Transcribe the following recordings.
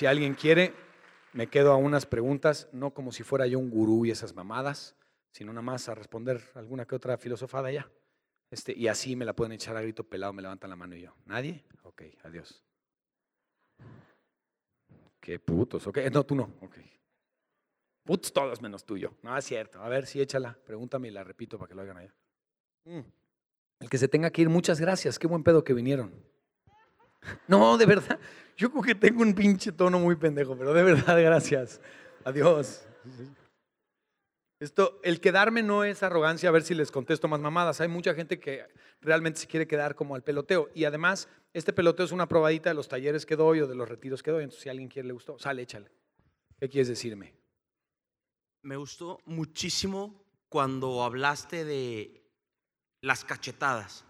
si alguien quiere, me quedo a unas preguntas, no como si fuera yo un gurú y esas mamadas, sino nada más a responder alguna que otra filosofada ya. Este, y así me la pueden echar a grito pelado, me levantan la mano y yo. ¿Nadie? Ok, adiós. Qué putos, ok. No, tú no, ok. Putos todos menos tuyo. No, es cierto. A ver, sí, échala. Pregúntame y la repito para que lo hagan allá. Mm. El que se tenga que ir, muchas gracias. Qué buen pedo que vinieron. No, de verdad. Yo creo que tengo un pinche tono muy pendejo, pero de verdad, gracias. Adiós. Esto, el quedarme no es arrogancia, a ver si les contesto más mamadas. Hay mucha gente que realmente se quiere quedar como al peloteo. Y además, este peloteo es una probadita de los talleres que doy o de los retiros que doy. Entonces, si a alguien quiere le gustó, sale, échale. ¿Qué quieres decirme? Me gustó muchísimo cuando hablaste de las cachetadas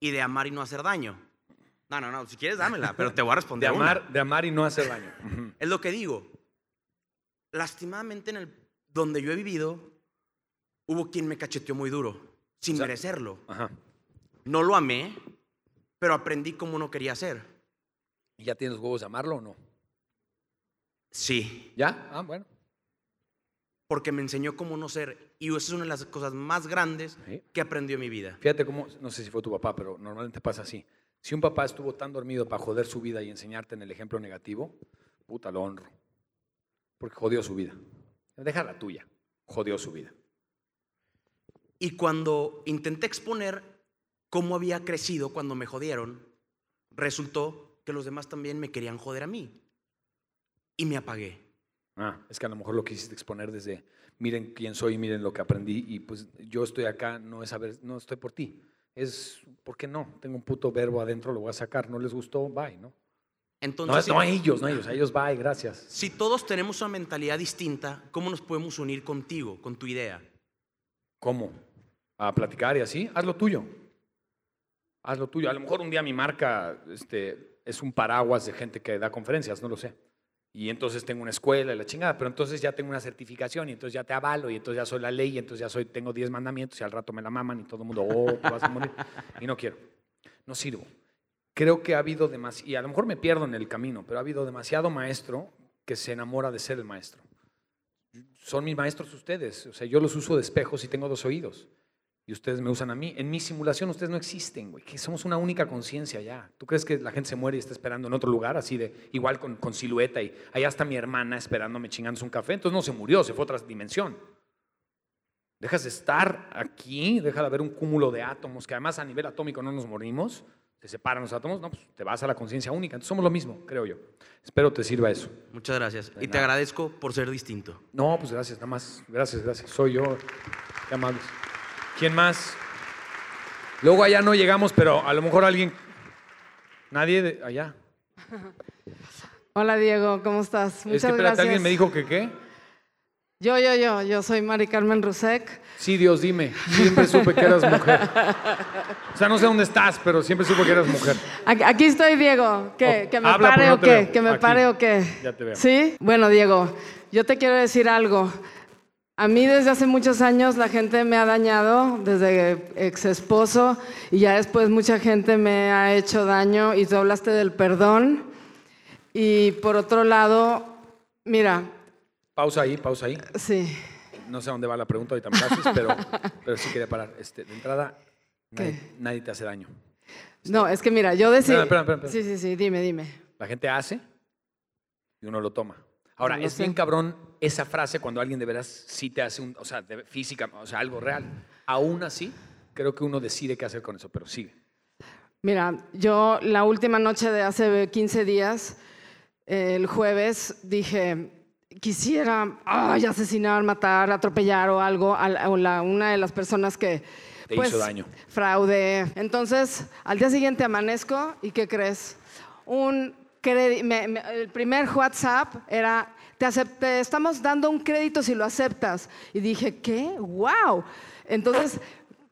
y de amar y no hacer daño. No, no, no, si quieres dámela, pero te voy a De responder. una. amar, de amar y no hacer daño. Es lo que digo. Lastimadamente en el donde yo he vivido, hubo quien me cacheteó muy duro, sin O sea- merecerlo. Ajá. No lo amé, pero aprendí cómo no quería ser. ¿Y ya tienes huevos de amarlo o no? Sí, ¿Ya? Ah, bueno. porque me enseñó cómo no ser. Y esa es una de las cosas más grandes Sí. que aprendió en mi vida. Fíjate cómo, no sé si fue tu papá, pero normalmente pasa así. Si un papá estuvo tan dormido para joder su vida y enseñarte en el ejemplo negativo, puta, lo honro. Porque jodió su vida. Deja la tuya. Jodió su vida. Y cuando intenté exponer cómo había crecido cuando me jodieron, resultó que los demás también me querían joder a mí. Y me apagué. Ah, es que a lo mejor lo quisiste exponer desde, miren quién soy, miren lo que aprendí y pues yo estoy acá, no es saber, no estoy por ti. Es, ¿por qué no? Tengo un puto verbo adentro, lo voy a sacar. No les gustó, bye, ¿no? Entonces, No, si- no a ellos, no a ellos, a ellos, bye, gracias. si todos tenemos una mentalidad distinta, ¿cómo nos podemos unir contigo, con tu idea? ¿Cómo? A platicar y así. Haz lo tuyo. Haz lo tuyo. A lo mejor un día mi marca este, es un paraguas de gente que da conferencias, no lo sé. Y entonces tengo una escuela y la chingada, pero entonces ya tengo una certificación y entonces ya te avalo y entonces ya soy la ley y entonces ya soy, tengo 10 mandamientos y al rato me la maman y todo el mundo, oh, te vas a morir. Y no quiero. No sirvo. Creo que ha habido demasiado, y a lo mejor me pierdo en el camino, pero ha habido demasiado maestro que se enamora de ser el maestro son mis maestros ustedes. O sea, yo los uso de espejos y tengo dos oídos. Y ustedes me usan a mí. En mi simulación ustedes no existen, güey. Que somos una única conciencia ya. ¿Tú crees que la gente se muere y está esperando en otro lugar, así de, igual con, con silueta y allá está mi hermana esperándome chingándose un café? Entonces no se murió, se fue a otra dimensión. Dejas de estar aquí, deja de haber un cúmulo de átomos, que además a nivel atómico no nos morimos, se separan los átomos, no, pues te vas a la conciencia única. Entonces somos lo mismo, creo yo. Espero te sirva eso. Muchas gracias. De Y te agradezco por ser distinto. No, pues gracias, nada más. Gracias, gracias. Soy yo. Qué amables. ¿Quién más? Luego allá no llegamos, pero a lo mejor alguien. Nadie de allá. Hola Diego, ¿cómo estás? Muchas es que espérate, gracias. alguien me dijo que qué. Yo, yo, yo, yo soy Mari Carmen Rusek. Sí, Dios, dime. Siempre supe que eras mujer. O sea, no sé dónde estás, pero siempre supe que eras mujer. Aquí, estoy, Diego. ¿Qué? ¿Que me habla, pare no o qué? veo. ¿Que me Aquí. pare o qué? Ya te veo. ¿Sí? Bueno, Diego, yo te quiero decir algo. A mí desde hace muchos años la gente me ha dañado, desde ex esposo, y ya después mucha gente me ha hecho daño, y tú hablaste del perdón. Y por otro lado, mira, Pausa ahí, pausa ahí. sí, No sé a dónde va la pregunta, ahorita me haces, pero, pero sí quería parar. Este, de entrada, nadie, te hace daño. no, es que mira, yo decía... Sí, sí, sí, dime, dime. La gente hace y uno lo toma. Ahora, No es bien cabrón esa frase cuando alguien de veras sí te hace un, o sea, de- física, o sea, algo real. Aún así, creo que uno decide qué hacer con eso, pero sigue. Mira, yo la última noche de hace 15 días, eh, el jueves, dije, quisiera ay, asesinar, matar, atropellar o algo a la- una de las personas que... Te hizo daño. Fraude. Entonces, al día siguiente amanezco y ¿qué crees? Un me- me- el primer WhatsApp era, te, acep- te estamos dando un crédito si lo aceptas. Y dije, ¿qué? ¡Wow! Entonces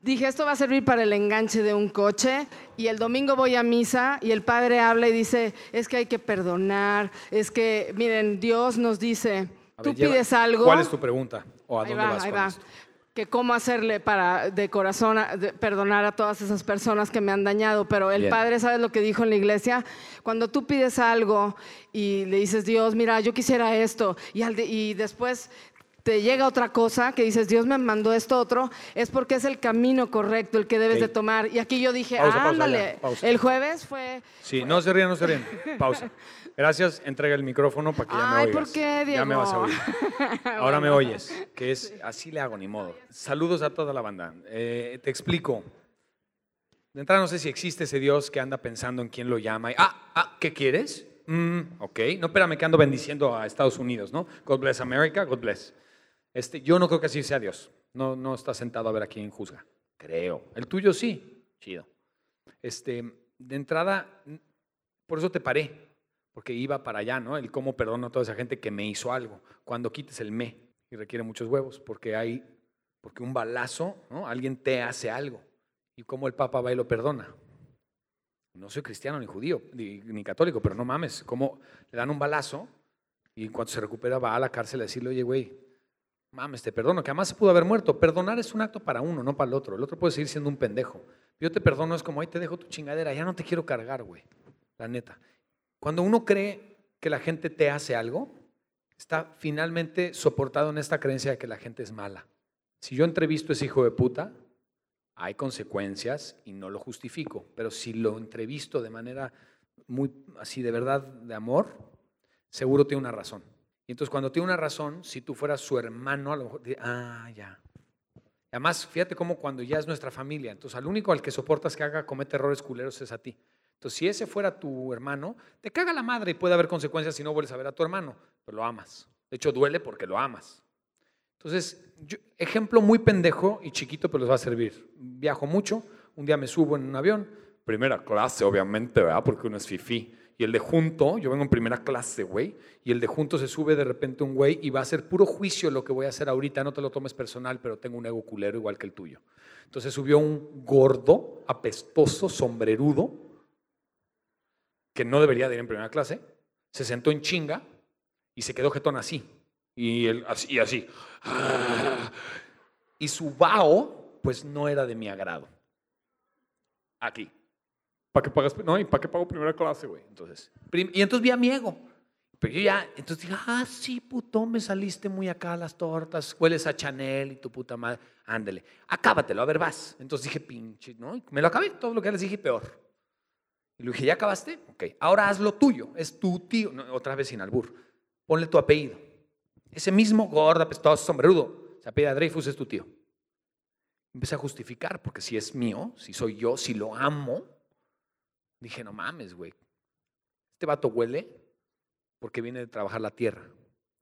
dije, esto va a servir para el enganche de un coche. Y el domingo voy a misa y el padre habla y dice, es que hay que perdonar, es que, miren, Dios nos dice, tú lleva- pides algo. ¿Cuál es tu pregunta? ¿O a Ahí dónde va, vas ahí va. esto? Que cómo hacerle para de corazón a- de- perdonar a todas esas personas que me han dañado, pero el Bien. Padre sabe lo que dijo en la iglesia, cuando tú pides algo y le dices, Dios, mira, yo quisiera esto, y, al de- y después te llega otra cosa que dices, Dios me mandó esto otro, es porque es el camino correcto el que debes de tomar. Y aquí yo dije, Pausa, ándale, pausa. el jueves fue... Sí, no se rían, no se rían. Pausa. Gracias, entrega el micrófono para que ya me Ay, oigas. ¿por qué, Ya me vas a oír. Ahora me oyes, que es así le hago, ni modo. Saludos a toda la banda. Eh, te explico. De entrada no sé si existe ese Dios que anda pensando en quién lo llama. y, ah, ah, ¿qué quieres? Mm, ok. No, espérame que ando bendiciendo a Estados Unidos, ¿no? God bless America, God bless. Este, yo no creo que así sea Dios. No, no está sentado a ver a quién juzga. Creo. El tuyo sí. Chido. Este, de entrada, por eso te paré, porque iba para allá, ¿no? El cómo perdono a toda esa gente que me hizo algo. Cuando quites el me, y requiere muchos huevos, porque hay, porque un balazo, ¿no? Alguien te hace algo. Y cómo el Papa va y lo perdona. No soy cristiano ni judío, ni, ni católico, pero no mames, cómo le dan un balazo y en cuanto se recupera va a la cárcel a decirle, oye, güey, mames, te perdono, que además se pudo haber muerto. Perdonar es un acto para uno, no para el otro. El otro puede seguir siendo un pendejo. Yo te perdono, es como, ahí te dejo tu chingadera, ya no te quiero cargar, güey. La neta. Cuando uno cree que la gente te hace algo, está finalmente soportado en esta creencia de que la gente es mala. Si yo entrevisto a ese hijo de puta, hay consecuencias y no lo justifico. Pero si lo entrevisto de manera muy así de verdad, de amor, seguro tiene una razón. Y entonces cuando tiene una razón, si tú fueras su hermano, a lo mejor, ah, ya. Además, fíjate cómo cuando ya es nuestra familia, entonces al único al que soportas que haga comete errores culeros es a ti. Entonces, si ese fuera tu hermano, te caga la madre y puede haber consecuencias si no vuelves a ver a tu hermano, pero lo amas. De hecho, duele porque lo amas. Entonces, yo- ejemplo muy pendejo y chiquito, pero les va a servir. Viajo mucho, un día me subo en un avión, primera clase, obviamente, ¿verdad? Porque uno es fifí. Y el de junto, yo vengo en primera clase, güey, y el de junto se sube de repente un güey y va a ser puro juicio lo que voy a hacer ahorita, no te lo tomes personal, pero tengo un ego culero igual que el tuyo. Entonces subió un gordo, apestoso, sombrerudo, que no debería de ir en primera clase, se sentó en chinga y se quedó jetón así. Y, él, así, y así. Y su vaho, pues no era de mi agrado. Aquí. ¿Para qué pagas? No, ¿y para qué pago primera clase, güey? Entonces, y entonces vi a mi ego. Pero yo ya, entonces dije, ah, sí, puto, me saliste muy acá a las tortas, hueles a Chanel y tu puta madre, ándele, acábatelo, a ver, vas. Entonces dije, pinche, ¿no? Y me lo acabé, todo lo que les dije, peor. Y le dije, ¿ya acabaste? Ok, ahora haz lo tuyo, es tu tío, otra vez sin albur, ponle tu apellido. Ese mismo gordo, apestoso, sombrerudo, se apellida Dreyfus, es tu tío. Empecé a justificar, porque si es mío, si soy yo, si lo amo, dije, no mames, güey. Este vato huele porque viene de trabajar la tierra.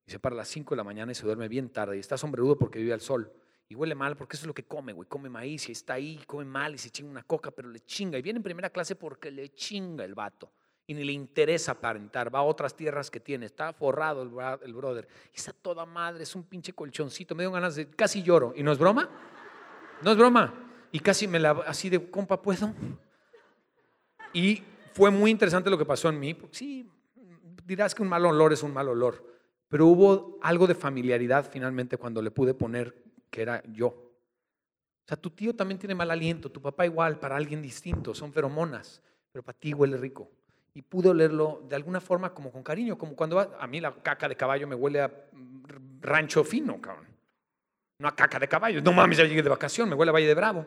Y se para a las 5 de la mañana y se duerme bien tarde. Y está sombrerudo porque vive al sol. Y huele mal porque eso es lo que come, güey. Come maíz y está ahí, come mal y se chinga una coca, pero le chinga. Y viene en primera clase porque le chinga el vato. Y ni le interesa aparentar. Va a otras tierras que tiene. Está forrado el, brother. Y está toda madre. Es un pinche colchoncito. Me dio ganas de. Casi lloro. ¿Y no es broma? No es broma. Y casi me la. Así de, compa, ¿puedo? Y fue muy interesante lo que pasó en mí. Sí, dirás que un mal olor es un mal olor, pero hubo algo de familiaridad finalmente cuando le pude poner que era yo. O sea, tu tío también tiene mal aliento, tu papá igual, para alguien distinto, son feromonas, pero para ti huele rico. Y pude olerlo de alguna forma como con cariño, como cuando va- a mí la caca de caballo me huele a mm, rancho fino, cabrón. No a caca de caballo. No mames, ya llegué de vacación, me huele a Valle de Bravo.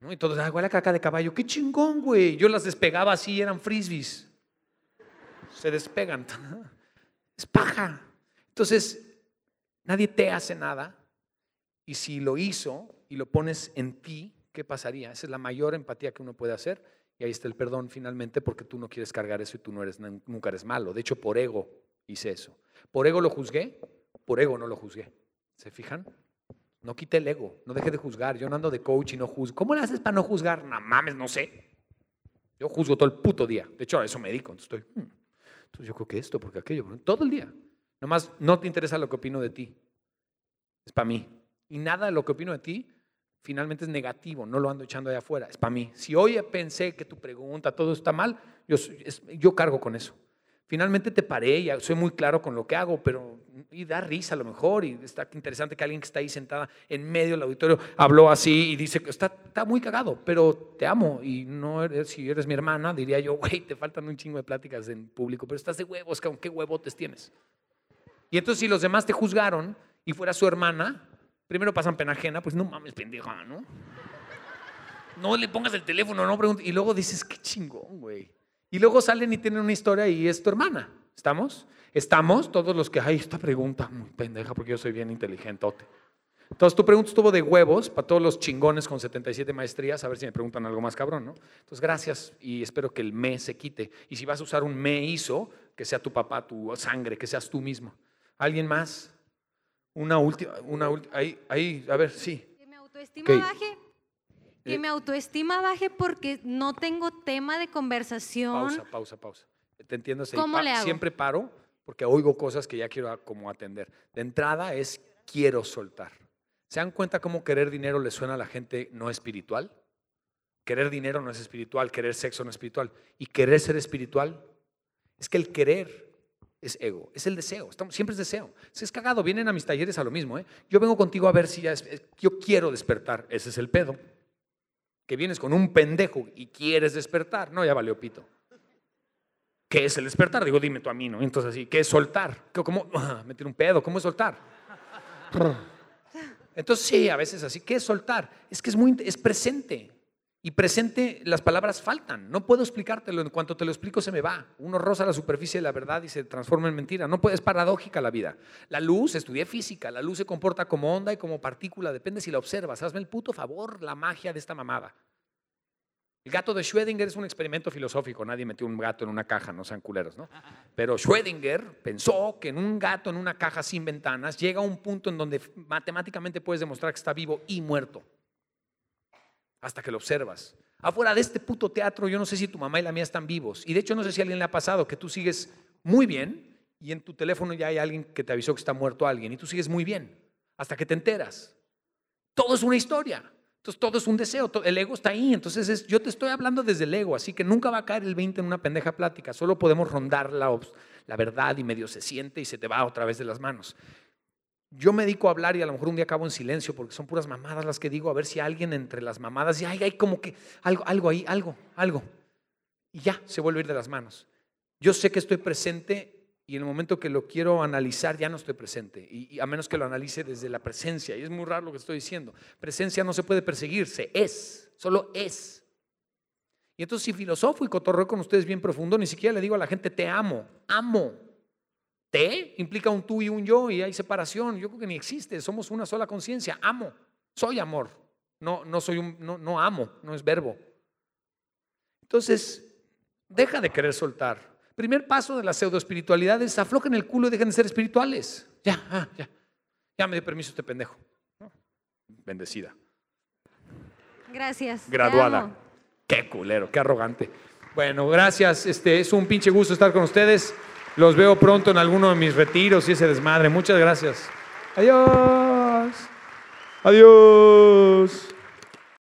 ¿No? Y todos, ah, huele a caca de caballo. Qué chingón, güey. Yo las despegaba así, eran frisbees. Se despegan. Es paja. Entonces, nadie te hace nada. Y si lo hizo y lo pones en ti, ¿qué pasaría? Esa es la mayor empatía que uno puede hacer. Y ahí está el perdón finalmente porque tú no quieres cargar eso y tú no eres, nunca eres malo. De hecho, por ego hice eso. Por ego lo juzgué, por ego no lo juzgué. ¿Se fijan? No quité el ego, no deje de juzgar. Yo no ando de coach y no juzgo. ¿Cómo le haces para no juzgar? No mames, no sé. Yo juzgo todo el puto día. De hecho, a eso me dedico. Entonces, estoy, hmm, entonces yo creo que esto, porque aquello, todo el día. Nomás no te interesa lo que opino de ti. Es para mí. Y nada de lo que opino de ti finalmente es negativo, no lo ando echando allá afuera, es para mí. Si hoy pensé que tu pregunta, todo está mal, yo, yo cargo con eso. Finalmente te paré y soy muy claro con lo que hago, pero y da risa a lo mejor, y está interesante que alguien que está ahí sentada en medio del auditorio habló así y dice que está, está muy cagado, pero te amo y no eres, si eres mi hermana, diría yo, güey, te faltan un chingo de pláticas en público, pero estás de huevos, ¿con qué huevotes tienes? Y entonces si los demás te juzgaron y fuera su hermana, primero pasan pena ajena, pues no mames, pendeja, ¿no? No le pongas el teléfono, no preguntes. Y luego dices, qué chingón, güey. Y luego salen y tienen una historia y es tu hermana. ¿Estamos? Estamos todos los que, ay, esta pregunta muy pendeja porque yo soy bien inteligentote. Entonces tu pregunta estuvo de huevos para todos los chingones con 77 maestrías, a ver si me preguntan algo más cabrón, ¿no? Entonces gracias y espero que el me se quite. Y si vas a usar un me hizo, que sea tu papá, tu sangre, que seas tú mismo. ¿Alguien más? Una última, una última, ahí, ahí, a ver, sí. Que mi autoestima Ok. baje. Que Eh. mi autoestima baje porque no tengo tema de conversación. Pausa, pausa, pausa. Te entiendo. ¿Cómo le hago? Siempre paro porque oigo cosas que ya quiero como atender. De entrada es quiero soltar. ¿Se dan cuenta cómo querer dinero le suena a la gente no espiritual? Querer dinero no es espiritual, querer sexo no es espiritual. Y querer ser espiritual es que el querer es ego, es el deseo. Estamos, siempre es deseo. Si es cagado, vienen a mis talleres a lo mismo. ¿eh? Yo vengo contigo a ver si ya es- yo quiero despertar. Ese es el pedo. Que vienes con un pendejo y quieres despertar. No, ya valió pito. ¿Qué es el despertar? Digo, dime tú a mí, ¿no? Entonces así, ¿qué es soltar? ¿Qué- ¿Cómo? Ah, Meter un pedo, ¿cómo es soltar? Entonces sí, a veces así, ¿qué es soltar? Es que es muy, es presente. Y presente, las palabras faltan. No puedo explicártelo. En cuanto te lo explico, se me va. Uno roza la superficie de la verdad y se transforma en mentira. No puede, es paradójica la vida. La luz, estudié física, la luz se comporta como onda y como partícula. Depende si la observas. Hazme el puto favor, la magia de esta mamada. El gato de Schrödinger es un experimento filosófico. Nadie metió un gato en una caja, no sean culeros, ¿no? Pero Schrödinger pensó que en un gato en una caja sin ventanas llega a un punto en donde matemáticamente puedes demostrar que está vivo y muerto. Hasta que lo observas. Afuera de este puto teatro, yo no sé si tu mamá y la mía están vivos. Y de hecho, no sé si a alguien le ha pasado que tú sigues muy bien y en tu teléfono ya hay alguien que te avisó que está muerto alguien y tú sigues muy bien hasta que te enteras. Todo es una historia. Entonces todo es un deseo, el ego está ahí. Entonces es- yo te estoy hablando desde el ego, así que nunca va a caer el 20 en una pendeja plática. Solo podemos rondar la, la verdad y medio se siente y se te va otra vez de las manos. Yo me dedico a hablar y a lo mejor un día acabo en silencio porque son puras mamadas las que digo, a ver si alguien entre las mamadas y hay, como que algo, algo ahí, algo, algo. Y ya, se vuelve a ir de las manos. Yo sé que estoy presente y en el momento que lo quiero analizar ya no estoy presente. Y, y a menos que lo analice desde la presencia. Y es muy raro lo que estoy diciendo. Presencia no se puede perseguir, se es, solo es. Y entonces si filosofo y cotorreo con ustedes bien profundo, ni siquiera le digo a la gente te amo, amo. Te implica un tú y un yo y hay separación. Yo creo que ni existe, somos una sola conciencia. Amo, soy amor. No, no soy un, no, no amo, no es verbo. Entonces, deja de querer soltar. Primer paso de la pseudoespiritualidad es aflojen el culo y dejen de ser espirituales. Ya, ah, ya. Ya me dio permiso este pendejo. Bendecida. Gracias. Graduada. Qué culero, qué arrogante. Bueno, gracias. Este, es un pinche gusto estar con ustedes. Los veo pronto en alguno de mis retiros y ese desmadre. Muchas gracias. Adiós. Adiós.